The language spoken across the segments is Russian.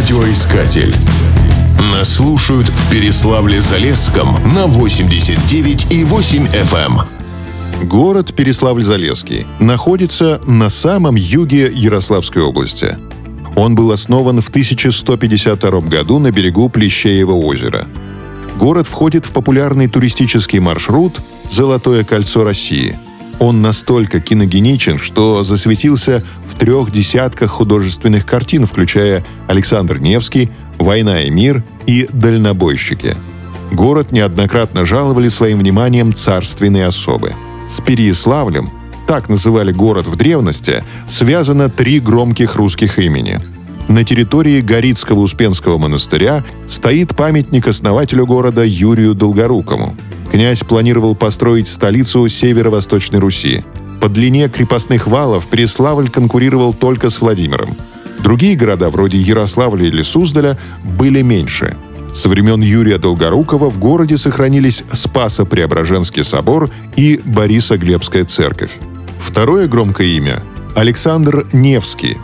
Радиоискатель. Нас слушают в Переславле-Залесском на 89,8 FM. Эм. Город Переславль-Залесский находится на самом юге Ярославской области. Он был основан в 1152 году на берегу Плещеева озера. Город входит в популярный туристический маршрут «Золотое кольцо России». Он настолько киногеничен, что засветился трех десятках художественных картин, включая «Александр Невский», «Война и мир» и «Дальнобойщики». Город неоднократно жаловали своим вниманием царственные особы. С Переяславлем, так называли город в древности, связано три громких русских имени. На территории Горицкого Успенского монастыря стоит памятник основателю города Юрию Долгорукому. Князь планировал построить столицу северо-восточной Руси – по длине крепостных валов Переславль конкурировал только с Владимиром. Другие города, вроде Ярославля или Суздаля, были меньше. Со времен Юрия Долгорукова в городе сохранились Спасо-Преображенский собор и Бориса-Глебская церковь. Второе громкое имя – Александр Невский.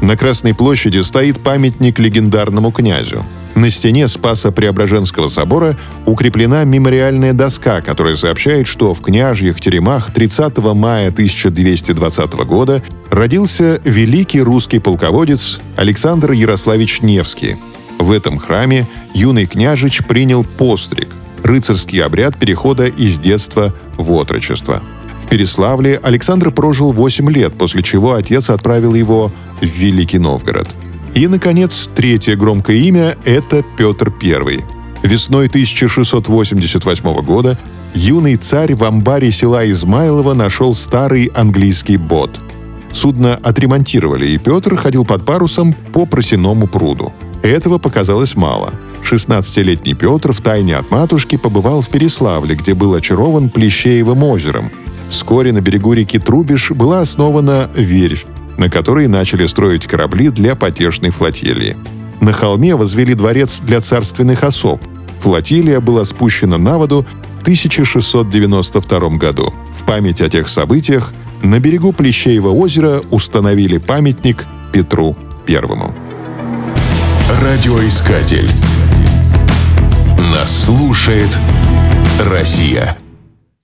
На Красной площади стоит памятник легендарному князю – на стене Спаса Преображенского собора укреплена мемориальная доска, которая сообщает, что в княжьих теремах 30 мая 1220 года родился великий русский полководец Александр Ярославич Невский. В этом храме юный княжич принял постриг – рыцарский обряд перехода из детства в отрочество. В Переславле Александр прожил 8 лет, после чего отец отправил его в Великий Новгород – и, наконец, третье громкое имя – это Петр I. Весной 1688 года юный царь в амбаре села Измайлова нашел старый английский бот. Судно отремонтировали, и Петр ходил под парусом по просеному пруду. Этого показалось мало. 16-летний Петр в тайне от матушки побывал в Переславле, где был очарован Плещеевым озером. Вскоре на берегу реки Трубиш была основана верфь, на которой начали строить корабли для потешной флотилии. На холме возвели дворец для царственных особ. Флотилия была спущена на воду в 1692 году. В память о тех событиях на берегу Плещеева озера установили памятник Петру Первому. Радиоискатель. Нас слушает Россия.